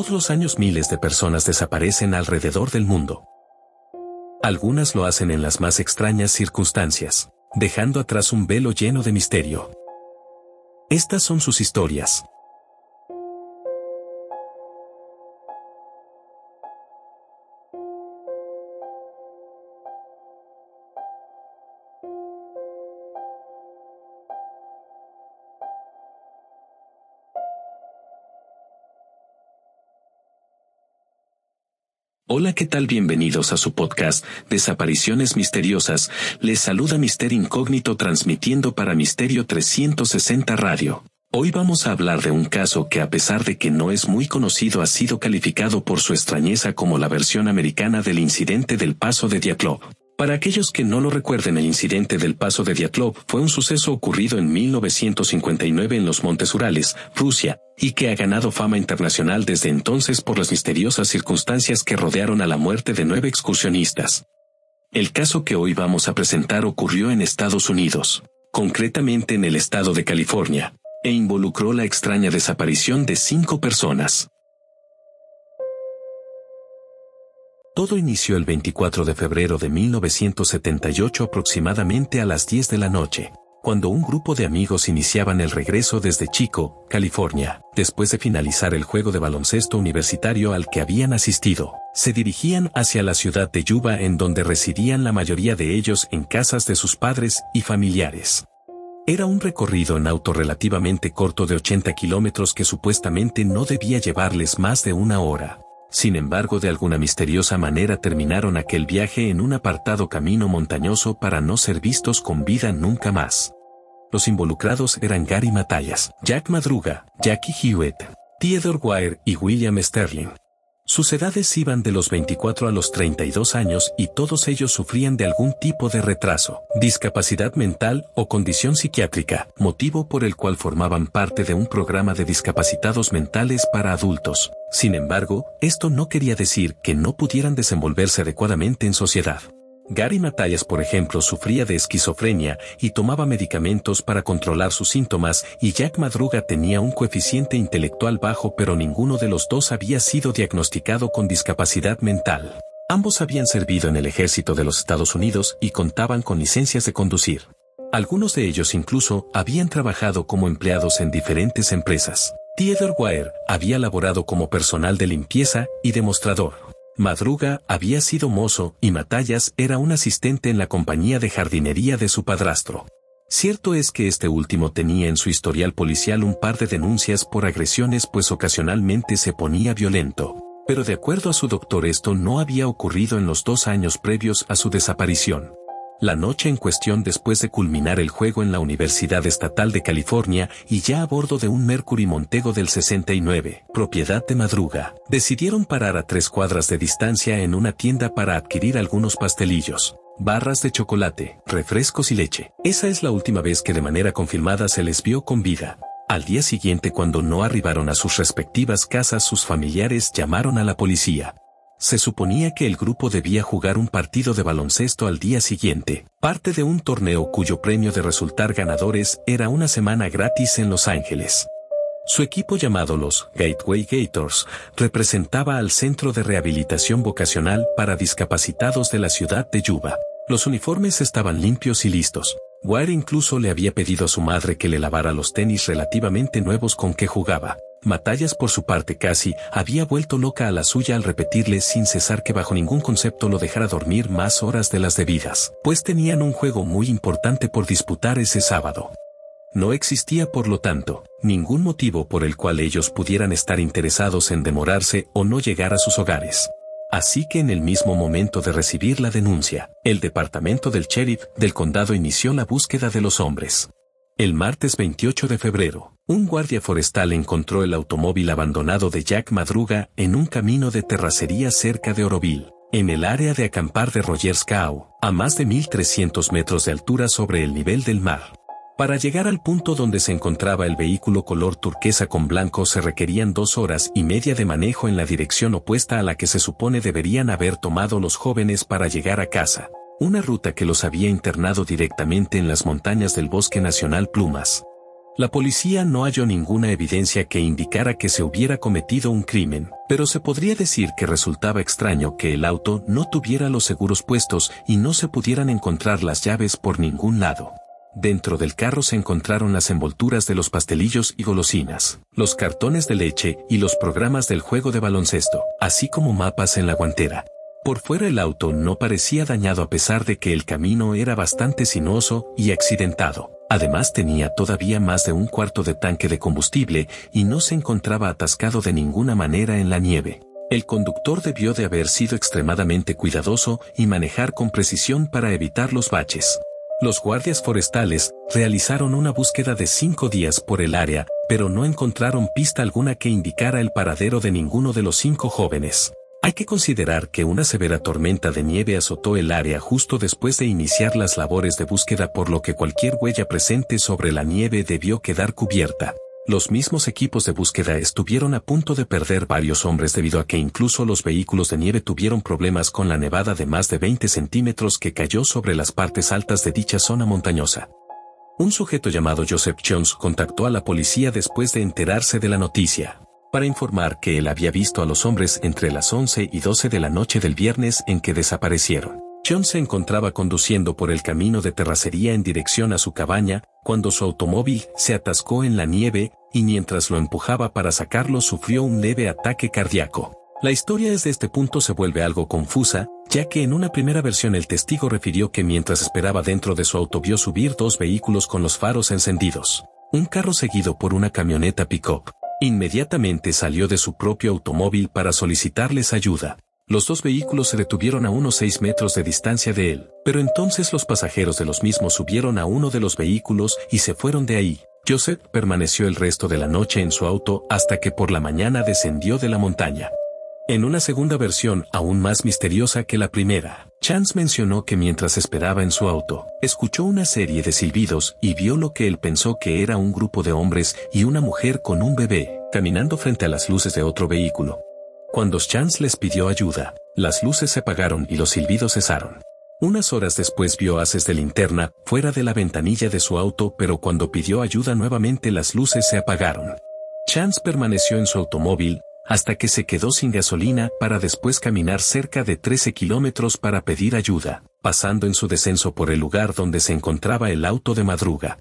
Todos los años miles de personas desaparecen alrededor del mundo. Algunas lo hacen en las más extrañas circunstancias, dejando atrás un velo lleno de misterio. Estas son sus historias. Hola, ¿qué tal? Bienvenidos a su podcast, Desapariciones Misteriosas. Les saluda Mister Incógnito transmitiendo para Misterio 360 Radio. Hoy vamos a hablar de un caso que a pesar de que no es muy conocido ha sido calificado por su extrañeza como la versión americana del incidente del paso de Diatlov. Para aquellos que no lo recuerden, el incidente del paso de Diatlov fue un suceso ocurrido en 1959 en los Montes Urales, Rusia, y que ha ganado fama internacional desde entonces por las misteriosas circunstancias que rodearon a la muerte de nueve excursionistas. El caso que hoy vamos a presentar ocurrió en Estados Unidos, concretamente en el estado de California, e involucró la extraña desaparición de cinco personas. Todo inició el 24 de febrero de 1978 aproximadamente a las 10 de la noche, cuando un grupo de amigos iniciaban el regreso desde Chico, California, después de finalizar el juego de baloncesto universitario al que habían asistido. Se dirigían hacia la ciudad de Yuba en donde residían la mayoría de ellos en casas de sus padres y familiares. Era un recorrido en auto relativamente corto de 80 kilómetros que supuestamente no debía llevarles más de una hora. Sin embargo, de alguna misteriosa manera terminaron aquel viaje en un apartado camino montañoso para no ser vistos con vida nunca más. Los involucrados eran Gary Matallas, Jack Madruga, Jackie Hewitt, Theodore Wire y William Sterling. Sus edades iban de los 24 a los 32 años y todos ellos sufrían de algún tipo de retraso, discapacidad mental o condición psiquiátrica, motivo por el cual formaban parte de un programa de discapacitados mentales para adultos. Sin embargo, esto no quería decir que no pudieran desenvolverse adecuadamente en sociedad. Gary Matallas, por ejemplo, sufría de esquizofrenia y tomaba medicamentos para controlar sus síntomas y Jack Madruga tenía un coeficiente intelectual bajo pero ninguno de los dos había sido diagnosticado con discapacidad mental. Ambos habían servido en el ejército de los Estados Unidos y contaban con licencias de conducir. Algunos de ellos incluso habían trabajado como empleados en diferentes empresas. Theodore Wire había laborado como personal de limpieza y demostrador. Madruga había sido mozo y Matallas era un asistente en la compañía de jardinería de su padrastro. Cierto es que este último tenía en su historial policial un par de denuncias por agresiones pues ocasionalmente se ponía violento, pero de acuerdo a su doctor esto no había ocurrido en los dos años previos a su desaparición. La noche en cuestión después de culminar el juego en la Universidad Estatal de California y ya a bordo de un Mercury Montego del 69, propiedad de Madruga, decidieron parar a tres cuadras de distancia en una tienda para adquirir algunos pastelillos, barras de chocolate, refrescos y leche. Esa es la última vez que de manera confirmada se les vio con vida. Al día siguiente cuando no arribaron a sus respectivas casas sus familiares llamaron a la policía, se suponía que el grupo debía jugar un partido de baloncesto al día siguiente, parte de un torneo cuyo premio de resultar ganadores era una semana gratis en Los Ángeles. Su equipo llamado los Gateway Gators representaba al Centro de Rehabilitación Vocacional para Discapacitados de la ciudad de Yuba. Los uniformes estaban limpios y listos. Ware incluso le había pedido a su madre que le lavara los tenis relativamente nuevos con que jugaba. Matallas por su parte casi había vuelto loca a la suya al repetirle sin cesar que bajo ningún concepto lo dejara dormir más horas de las debidas, pues tenían un juego muy importante por disputar ese sábado. No existía por lo tanto, ningún motivo por el cual ellos pudieran estar interesados en demorarse o no llegar a sus hogares. Así que en el mismo momento de recibir la denuncia, el departamento del sheriff del condado inició la búsqueda de los hombres. El martes 28 de febrero, un guardia forestal encontró el automóvil abandonado de Jack Madruga en un camino de terracería cerca de Oroville, en el área de acampar de Rogers Cow, a más de 1300 metros de altura sobre el nivel del mar. Para llegar al punto donde se encontraba el vehículo color turquesa con blanco se requerían dos horas y media de manejo en la dirección opuesta a la que se supone deberían haber tomado los jóvenes para llegar a casa una ruta que los había internado directamente en las montañas del Bosque Nacional Plumas. La policía no halló ninguna evidencia que indicara que se hubiera cometido un crimen, pero se podría decir que resultaba extraño que el auto no tuviera los seguros puestos y no se pudieran encontrar las llaves por ningún lado. Dentro del carro se encontraron las envolturas de los pastelillos y golosinas, los cartones de leche y los programas del juego de baloncesto, así como mapas en la guantera. Por fuera el auto no parecía dañado a pesar de que el camino era bastante sinuoso y accidentado. Además tenía todavía más de un cuarto de tanque de combustible y no se encontraba atascado de ninguna manera en la nieve. El conductor debió de haber sido extremadamente cuidadoso y manejar con precisión para evitar los baches. Los guardias forestales realizaron una búsqueda de cinco días por el área, pero no encontraron pista alguna que indicara el paradero de ninguno de los cinco jóvenes. Hay que considerar que una severa tormenta de nieve azotó el área justo después de iniciar las labores de búsqueda por lo que cualquier huella presente sobre la nieve debió quedar cubierta. Los mismos equipos de búsqueda estuvieron a punto de perder varios hombres debido a que incluso los vehículos de nieve tuvieron problemas con la nevada de más de 20 centímetros que cayó sobre las partes altas de dicha zona montañosa. Un sujeto llamado Joseph Jones contactó a la policía después de enterarse de la noticia para informar que él había visto a los hombres entre las 11 y 12 de la noche del viernes en que desaparecieron. John se encontraba conduciendo por el camino de terracería en dirección a su cabaña, cuando su automóvil se atascó en la nieve, y mientras lo empujaba para sacarlo sufrió un leve ataque cardíaco. La historia desde este punto se vuelve algo confusa, ya que en una primera versión el testigo refirió que mientras esperaba dentro de su auto vio subir dos vehículos con los faros encendidos. Un carro seguido por una camioneta pick-up. Inmediatamente salió de su propio automóvil para solicitarles ayuda. Los dos vehículos se detuvieron a unos seis metros de distancia de él, pero entonces los pasajeros de los mismos subieron a uno de los vehículos y se fueron de ahí. Joseph permaneció el resto de la noche en su auto hasta que por la mañana descendió de la montaña. En una segunda versión aún más misteriosa que la primera, Chance mencionó que mientras esperaba en su auto, escuchó una serie de silbidos y vio lo que él pensó que era un grupo de hombres y una mujer con un bebé, caminando frente a las luces de otro vehículo. Cuando Chance les pidió ayuda, las luces se apagaron y los silbidos cesaron. Unas horas después vio haces de linterna fuera de la ventanilla de su auto pero cuando pidió ayuda nuevamente las luces se apagaron. Chance permaneció en su automóvil hasta que se quedó sin gasolina para después caminar cerca de 13 kilómetros para pedir ayuda, pasando en su descenso por el lugar donde se encontraba el auto de madruga.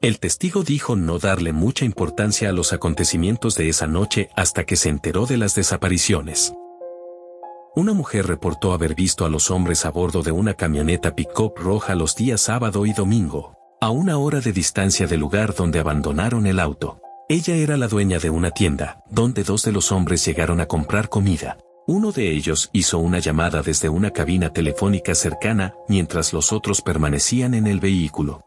El testigo dijo no darle mucha importancia a los acontecimientos de esa noche hasta que se enteró de las desapariciones. Una mujer reportó haber visto a los hombres a bordo de una camioneta pick-up roja los días sábado y domingo, a una hora de distancia del lugar donde abandonaron el auto. Ella era la dueña de una tienda, donde dos de los hombres llegaron a comprar comida. Uno de ellos hizo una llamada desde una cabina telefónica cercana, mientras los otros permanecían en el vehículo.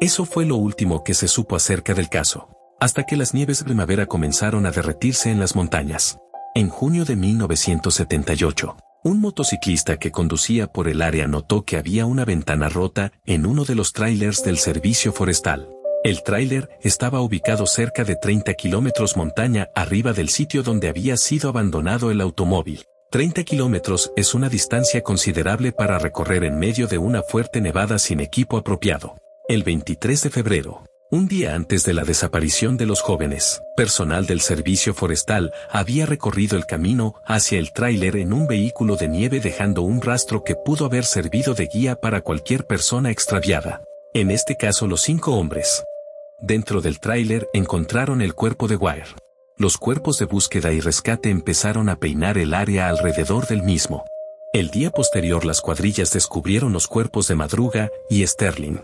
Eso fue lo último que se supo acerca del caso, hasta que las nieves primavera comenzaron a derretirse en las montañas. En junio de 1978, un motociclista que conducía por el área notó que había una ventana rota en uno de los trailers del servicio forestal. El tráiler estaba ubicado cerca de 30 kilómetros montaña arriba del sitio donde había sido abandonado el automóvil. 30 kilómetros es una distancia considerable para recorrer en medio de una fuerte nevada sin equipo apropiado. El 23 de febrero, un día antes de la desaparición de los jóvenes, personal del servicio forestal había recorrido el camino hacia el tráiler en un vehículo de nieve dejando un rastro que pudo haber servido de guía para cualquier persona extraviada. En este caso los cinco hombres, Dentro del tráiler encontraron el cuerpo de Wire. Los cuerpos de búsqueda y rescate empezaron a peinar el área alrededor del mismo. El día posterior las cuadrillas descubrieron los cuerpos de Madruga y Sterling.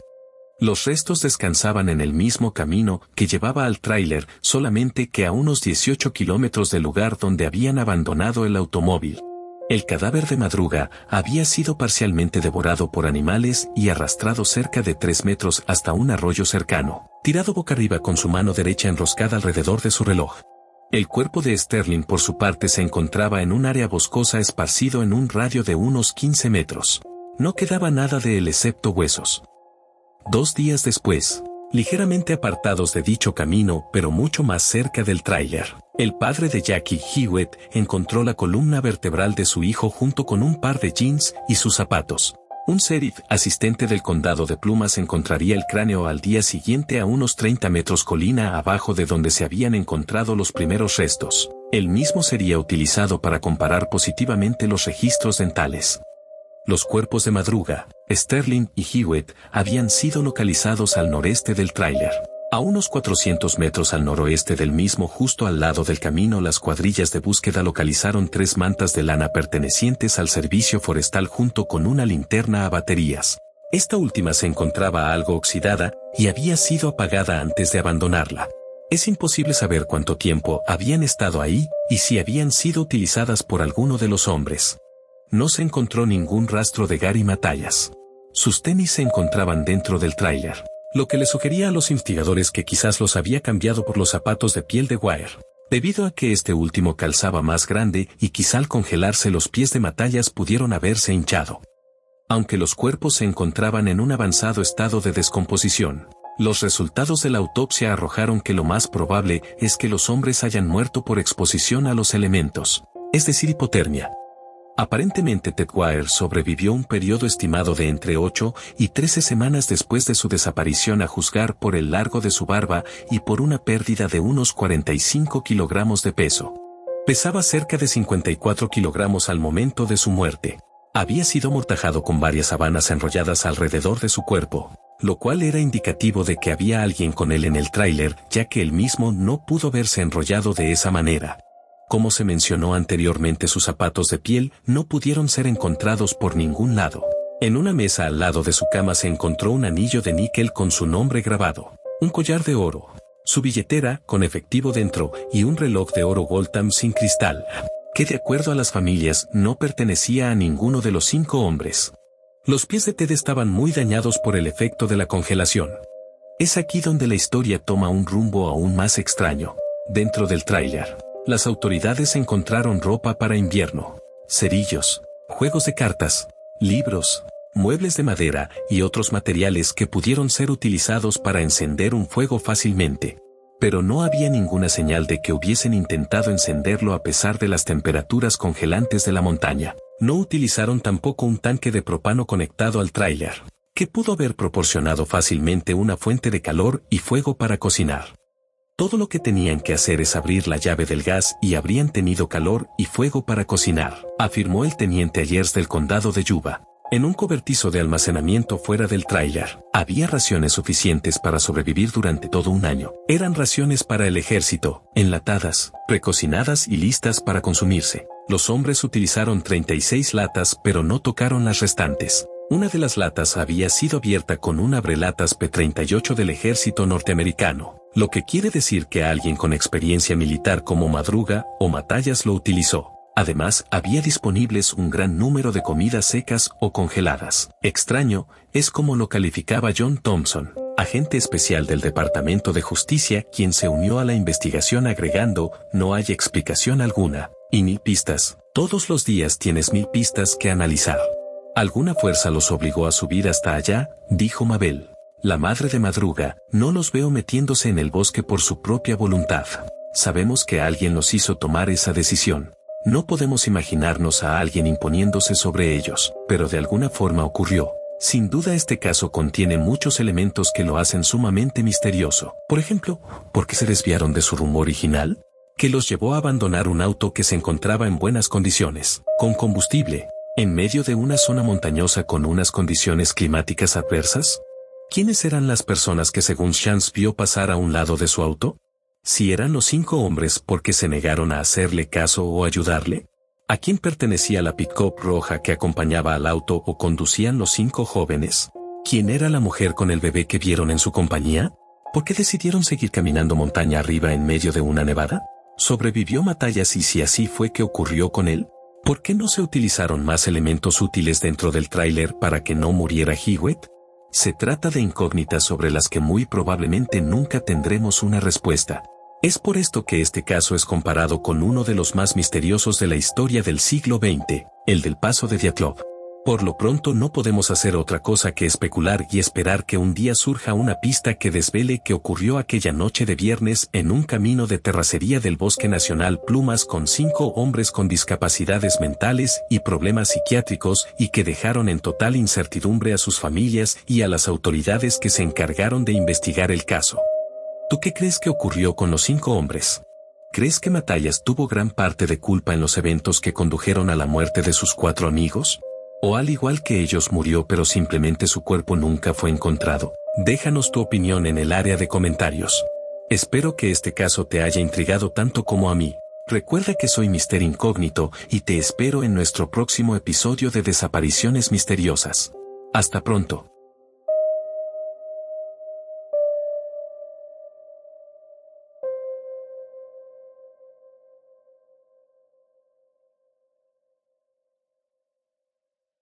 Los restos descansaban en el mismo camino que llevaba al tráiler, solamente que a unos 18 kilómetros del lugar donde habían abandonado el automóvil. El cadáver de Madruga había sido parcialmente devorado por animales y arrastrado cerca de tres metros hasta un arroyo cercano tirado boca arriba con su mano derecha enroscada alrededor de su reloj. El cuerpo de Sterling por su parte se encontraba en un área boscosa esparcido en un radio de unos 15 metros. No quedaba nada de él excepto huesos. Dos días después, ligeramente apartados de dicho camino pero mucho más cerca del tráiler, el padre de Jackie Hewitt encontró la columna vertebral de su hijo junto con un par de jeans y sus zapatos. Un sheriff, asistente del condado de Plumas, encontraría el cráneo al día siguiente a unos 30 metros colina abajo de donde se habían encontrado los primeros restos. El mismo sería utilizado para comparar positivamente los registros dentales. Los cuerpos de Madruga, Sterling y Hewitt habían sido localizados al noreste del tráiler. A unos 400 metros al noroeste del mismo justo al lado del camino las cuadrillas de búsqueda localizaron tres mantas de lana pertenecientes al servicio forestal junto con una linterna a baterías. Esta última se encontraba algo oxidada y había sido apagada antes de abandonarla. Es imposible saber cuánto tiempo habían estado ahí y si habían sido utilizadas por alguno de los hombres. No se encontró ningún rastro de Gary Matallas. Sus tenis se encontraban dentro del tráiler lo que le sugería a los investigadores que quizás los había cambiado por los zapatos de piel de wire, debido a que este último calzaba más grande y quizá al congelarse los pies de Matallas pudieron haberse hinchado. Aunque los cuerpos se encontraban en un avanzado estado de descomposición, los resultados de la autopsia arrojaron que lo más probable es que los hombres hayan muerto por exposición a los elementos, es decir, hipotermia, Aparentemente Ted Wire sobrevivió un periodo estimado de entre 8 y 13 semanas después de su desaparición a juzgar por el largo de su barba y por una pérdida de unos 45 kilogramos de peso. Pesaba cerca de 54 kilogramos al momento de su muerte. Había sido mortajado con varias sabanas enrolladas alrededor de su cuerpo, lo cual era indicativo de que había alguien con él en el tráiler, ya que él mismo no pudo verse enrollado de esa manera como se mencionó anteriormente sus zapatos de piel no pudieron ser encontrados por ningún lado. En una mesa al lado de su cama se encontró un anillo de níquel con su nombre grabado, un collar de oro, su billetera con efectivo dentro y un reloj de oro Voltam sin cristal, que de acuerdo a las familias no pertenecía a ninguno de los cinco hombres. Los pies de Ted estaban muy dañados por el efecto de la congelación. Es aquí donde la historia toma un rumbo aún más extraño. Dentro del tráiler, las autoridades encontraron ropa para invierno, cerillos, juegos de cartas, libros, muebles de madera y otros materiales que pudieron ser utilizados para encender un fuego fácilmente. Pero no había ninguna señal de que hubiesen intentado encenderlo a pesar de las temperaturas congelantes de la montaña. No utilizaron tampoco un tanque de propano conectado al tráiler, que pudo haber proporcionado fácilmente una fuente de calor y fuego para cocinar. Todo lo que tenían que hacer es abrir la llave del gas y habrían tenido calor y fuego para cocinar, afirmó el teniente Ayers del condado de Yuba. En un cobertizo de almacenamiento fuera del tráiler, había raciones suficientes para sobrevivir durante todo un año. Eran raciones para el ejército, enlatadas, precocinadas y listas para consumirse. Los hombres utilizaron 36 latas pero no tocaron las restantes. Una de las latas había sido abierta con un abrelatas P-38 del ejército norteamericano, lo que quiere decir que alguien con experiencia militar como Madruga o Matallas lo utilizó. Además, había disponibles un gran número de comidas secas o congeladas. Extraño, es como lo calificaba John Thompson, agente especial del Departamento de Justicia, quien se unió a la investigación agregando, no hay explicación alguna, y mil pistas. Todos los días tienes mil pistas que analizar. Alguna fuerza los obligó a subir hasta allá, dijo Mabel. La madre de madruga, no los veo metiéndose en el bosque por su propia voluntad. Sabemos que alguien los hizo tomar esa decisión. No podemos imaginarnos a alguien imponiéndose sobre ellos, pero de alguna forma ocurrió. Sin duda este caso contiene muchos elementos que lo hacen sumamente misterioso. Por ejemplo, ¿por qué se desviaron de su rumbo original? Que los llevó a abandonar un auto que se encontraba en buenas condiciones, con combustible, en medio de una zona montañosa con unas condiciones climáticas adversas? ¿Quiénes eran las personas que según Chance vio pasar a un lado de su auto? Si eran los cinco hombres porque se negaron a hacerle caso o ayudarle? ¿A quién pertenecía la pick-up roja que acompañaba al auto o conducían los cinco jóvenes? ¿Quién era la mujer con el bebé que vieron en su compañía? ¿Por qué decidieron seguir caminando montaña arriba en medio de una nevada? ¿Sobrevivió Matallas y si así fue que ocurrió con él? ¿Por qué no se utilizaron más elementos útiles dentro del tráiler para que no muriera Hewitt? Se trata de incógnitas sobre las que muy probablemente nunca tendremos una respuesta. Es por esto que este caso es comparado con uno de los más misteriosos de la historia del siglo XX, el del paso de Diatlov. Por lo pronto no podemos hacer otra cosa que especular y esperar que un día surja una pista que desvele qué ocurrió aquella noche de viernes en un camino de terracería del Bosque Nacional Plumas con cinco hombres con discapacidades mentales y problemas psiquiátricos y que dejaron en total incertidumbre a sus familias y a las autoridades que se encargaron de investigar el caso. ¿Tú qué crees que ocurrió con los cinco hombres? ¿Crees que Matallas tuvo gran parte de culpa en los eventos que condujeron a la muerte de sus cuatro amigos? O al igual que ellos murió pero simplemente su cuerpo nunca fue encontrado. Déjanos tu opinión en el área de comentarios. Espero que este caso te haya intrigado tanto como a mí. Recuerda que soy Mister Incógnito y te espero en nuestro próximo episodio de Desapariciones Misteriosas. Hasta pronto.